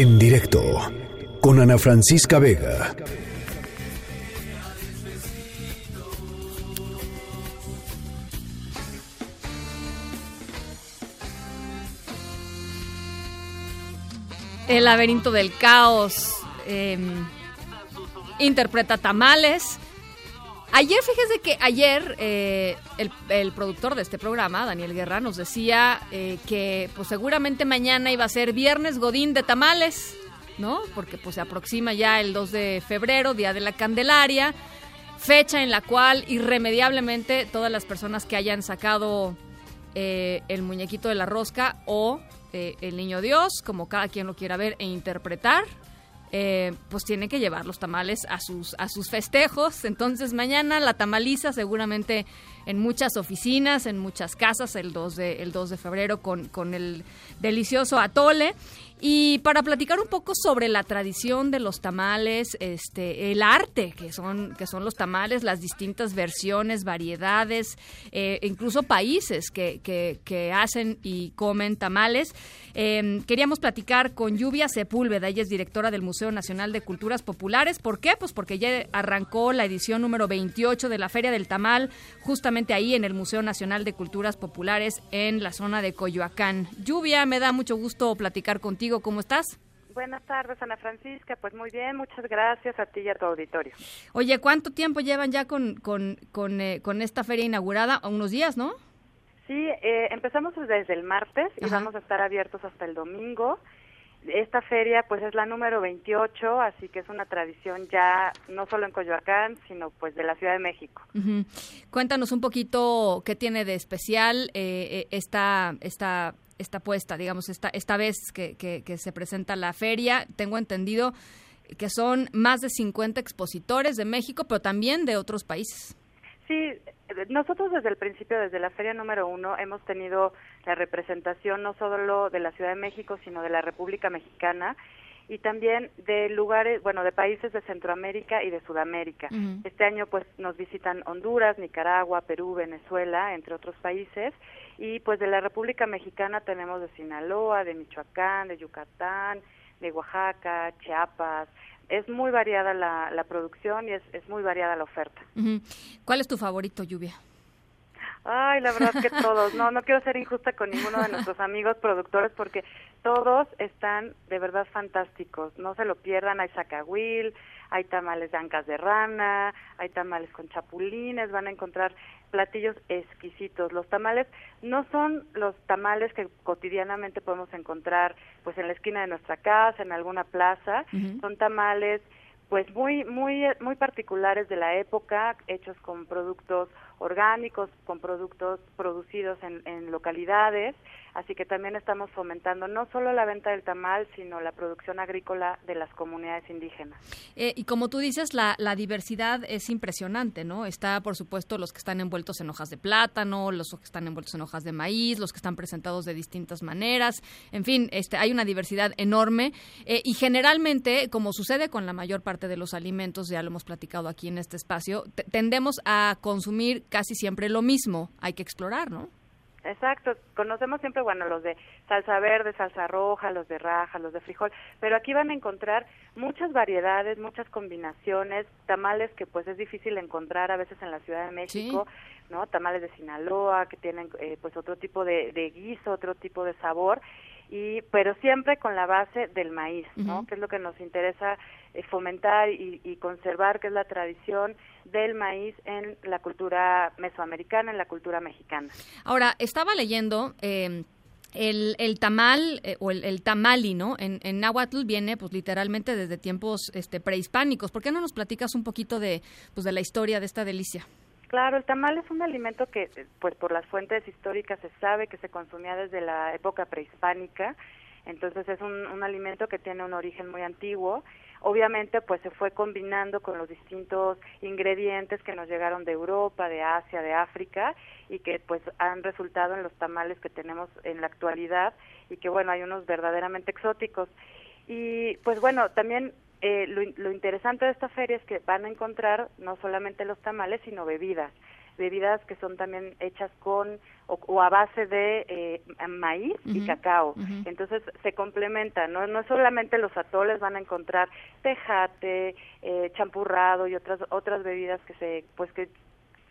En directo con Ana Francisca Vega. El laberinto del caos em, interpreta tamales. Ayer, fíjese que ayer eh, el, productor de este programa, Daniel Guerra, nos decía eh, que pues seguramente mañana iba a ser viernes Godín de tamales, ¿no? Porque pues se aproxima ya el 2 de febrero, Día de la Candelaria, fecha en la cual irremediablemente todas las personas que hayan sacado eh, el muñequito de la rosca o el niño Dios, como cada quien lo quiera ver e interpretar, eh, pues tiene que llevar los tamales a sus, a sus festejos. Entonces mañana la tamaliza seguramente en muchas oficinas, en muchas casas el 2 de, el 2 de febrero con, el delicioso atole. Y para platicar un poco sobre la tradición de los tamales, este, el arte que son, que son los tamales, las distintas versiones, variedades, eh, incluso países que, que, hacen y comen tamales. Em, queríamos platicar con Lluvia Sepúlveda, ella es directora del Museo Nacional de Culturas Populares. ¿Por qué? Pues porque ya arrancó la edición número 28 de la Feria del Tamal, justamente ahí en el Museo Nacional de Culturas Populares en la zona de Coyoacán. Lluvia, me da mucho gusto platicar contigo ¿cómo estás? Buenas tardes, Ana Francisca. Pues muy bien, muchas gracias a ti y a tu auditorio. Oye, ¿cuánto tiempo llevan ya con, con, con, eh, esta feria inaugurada? Unos días, ¿no? Sí, eh, empezamos desde el martes y vamos a estar abiertos hasta el domingo. Esta feria pues es la número 28, así que es una tradición ya no solo en Coyoacán, sino pues de la Ciudad de México. Cuéntanos un poquito qué tiene de especial eh, esta, esta esta puesta, digamos, esta, esta vez que, que, se presenta la feria. Tengo entendido que son más de 50 expositores de México, pero también de otros países. Sí, nosotros desde el principio, desde la feria número uno, hemos tenido la representación no solo de la Ciudad de México, sino de la República Mexicana y también de lugares, bueno, de países de Centroamérica y de Sudamérica. Este año pues nos visitan Honduras, Nicaragua, Perú, Venezuela, entre otros países, y pues de la República Mexicana tenemos de Sinaloa, de Michoacán, de Yucatán, de Oaxaca, Chiapas. Es muy variada la, la producción y es, es muy variada la oferta. ¿Cuál es tu favorito, Lluvia? Ay, la verdad que todos. No, no quiero ser injusta con ninguno de nuestros amigos productores porque todos están de verdad fantásticos. No se lo pierdan. Hay sacahuil, hay tamales de ancas de rana, hay tamales con chapulines. Van a encontrar platillos exquisitos. Los tamales no son los tamales que cotidianamente podemos encontrar pues en la esquina de nuestra casa, en alguna plaza. Son tamales pues muy muy muy particulares de la época, hechos con productos orgánicos, con productos producidos en, en, localidades, así que también estamos fomentando no solo la venta del tamal, sino la producción agrícola de las comunidades indígenas. Eh, y como tú dices, la, la, diversidad es impresionante, ¿no? Está, por supuesto, los que están envueltos en hojas de plátano, los que están envueltos en hojas de maíz, los que están presentados de distintas maneras, en fin, este, hay una diversidad enorme eh, y generalmente, como sucede con la mayor parte de los alimentos, ya lo hemos platicado aquí en este espacio, tendemos a consumir casi siempre lo mismo, hay que explorar, ¿no? Exacto, conocemos siempre, bueno, los de salsa verde, salsa roja, los de raja, los de frijol, pero aquí van a encontrar muchas variedades, muchas combinaciones, tamales que pues es difícil encontrar a veces en la Ciudad de México, ¿no? Tamales de Sinaloa que tienen eh, pues otro tipo de, de guiso, otro tipo de sabor y pero siempre con la base del maíz, ¿no? Que es lo que nos interesa fomentar y, y, conservar, que es la tradición del maíz en la cultura mesoamericana, en la cultura mexicana. Ahora, estaba leyendo... Eh, el, el, tamal eh, o el, el, tamali, ¿no? En, en náhuatl viene, pues, literalmente desde tiempos este, prehispánicos. ¿Por qué no nos platicas un poquito de, pues, de la historia de esta delicia? Claro, el tamal es un alimento que, pues por las fuentes históricas se sabe que se consumía desde la época prehispánica, entonces es un, un alimento que tiene un origen muy antiguo. Obviamente, pues se fue combinando con los distintos ingredientes que nos llegaron de Europa, de Asia, de África y que pues han resultado en los tamales que tenemos en la actualidad y que bueno, hay unos verdaderamente exóticos. Y pues bueno, también eh, lo, interesante de esta feria es que van a encontrar no solamente los tamales, sino bebidas. bebidas que son también hechas con o, a base de eh, maíz y cacao. Entonces se complementa, ¿no? No solamente los atoles van a encontrar tejate, eh, champurrado y otras otras bebidas que se pues que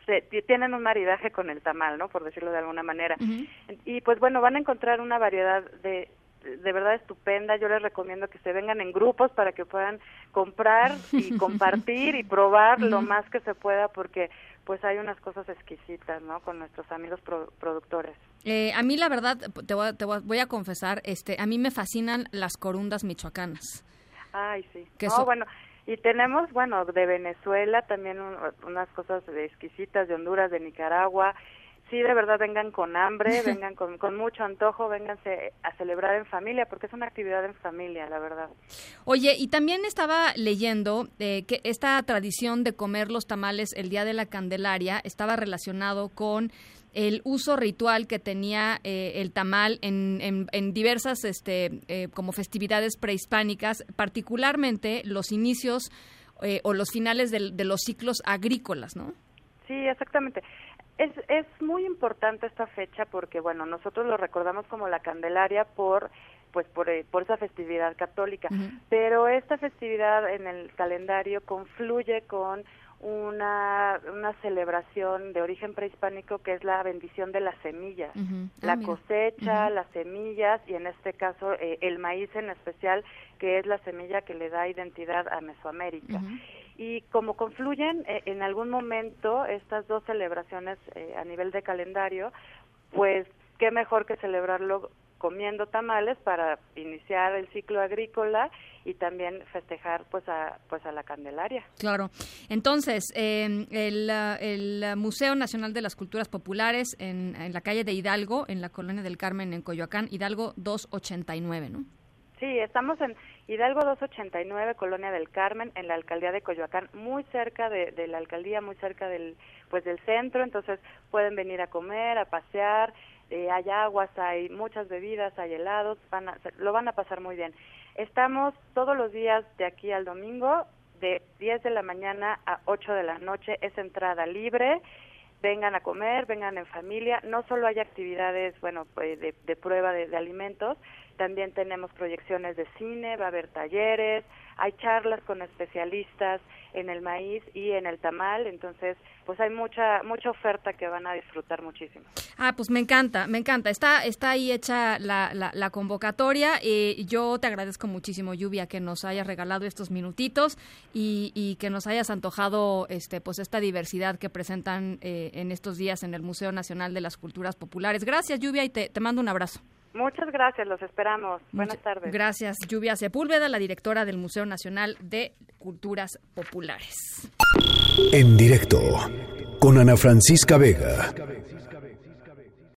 se, tienen un maridaje con el tamal, ¿no? Por decirlo de alguna manera. Y pues bueno, van a encontrar una variedad de de verdad estupenda. Yo les recomiendo que se vengan en grupos para que puedan comprar y compartir y probar lo más que se pueda porque pues hay unas cosas exquisitas, ¿no? Con nuestros amigos productores. Eh, a mí la verdad, te, voy, te voy, a confesar, este, a mí me fascinan las corundas michoacanas. Ay, sí. Que bueno, y tenemos, bueno, de Venezuela también unas cosas exquisitas, de Honduras, de Nicaragua, sí, de verdad vengan con hambre, vengan con, con, mucho antojo, vénganse a celebrar en familia, porque es una actividad en familia, la verdad. Oye, y también estaba leyendo eh, que esta tradición de comer los tamales el día de la Candelaria estaba relacionado con el uso ritual que tenía eh, el tamal en, en, diversas este, eh, como festividades prehispánicas, particularmente los inicios o los finales de los ciclos agrícolas, ¿no? Sí, exactamente. Es, es muy importante esta fecha porque, bueno, nosotros lo recordamos como la Candelaria por pues por, eh, por esa festividad católica, pero esta festividad en el calendario confluye con una, una celebración de origen prehispánico que es la bendición de las semillas, la ah, cosecha, las semillas y en este caso eh, el maíz en especial, que es la semilla que le da identidad a Mesoamérica y como confluyen eh, en algún momento estas dos celebraciones eh, a nivel de calendario, pues qué mejor que celebrarlo comiendo tamales para iniciar el ciclo agrícola y también festejar pues a pues a la Candelaria. Claro. Entonces, em, el, el, Museo Nacional de las Culturas Populares en, en la calle de Hidalgo, en la colonia del Carmen, en Coyoacán, Hidalgo 289, ¿no? Sí, estamos en Hidalgo 289, Colonia del Carmen, en la alcaldía de Coyoacán, muy cerca de, la alcaldía, muy cerca del, pues del centro, entonces pueden venir a comer, a pasear, eh, hay aguas, hay muchas bebidas, hay helados, van lo van a pasar muy bien. Estamos todos los días de aquí al domingo, de 10 de la mañana a 8 de la noche, es entrada libre vengan a comer, vengan en familia. No solo hay actividades, bueno, pues, de, de prueba de, alimentos, también tenemos proyecciones de cine, va a haber talleres, hay charlas con especialistas en el maíz y en el tamal, entonces pues hay mucha mucha oferta que van a disfrutar muchísimo. Ah, pues me encanta, me encanta. Está está ahí hecha la, la, convocatoria y yo te agradezco muchísimo, Lluvia, que nos hayas regalado estos minutitos y, y que nos hayas antojado este pues esta diversidad que presentan eh, en estos días en el Museo Nacional de las Culturas Populares. Gracias, Lluvia, y te, te mando un abrazo. Muchas gracias, los esperamos. Buenas tardes. Gracias, Lluvia Sepúlveda, la directora del Museo Nacional de Culturas Populares. En directo con Ana Francisca Vega.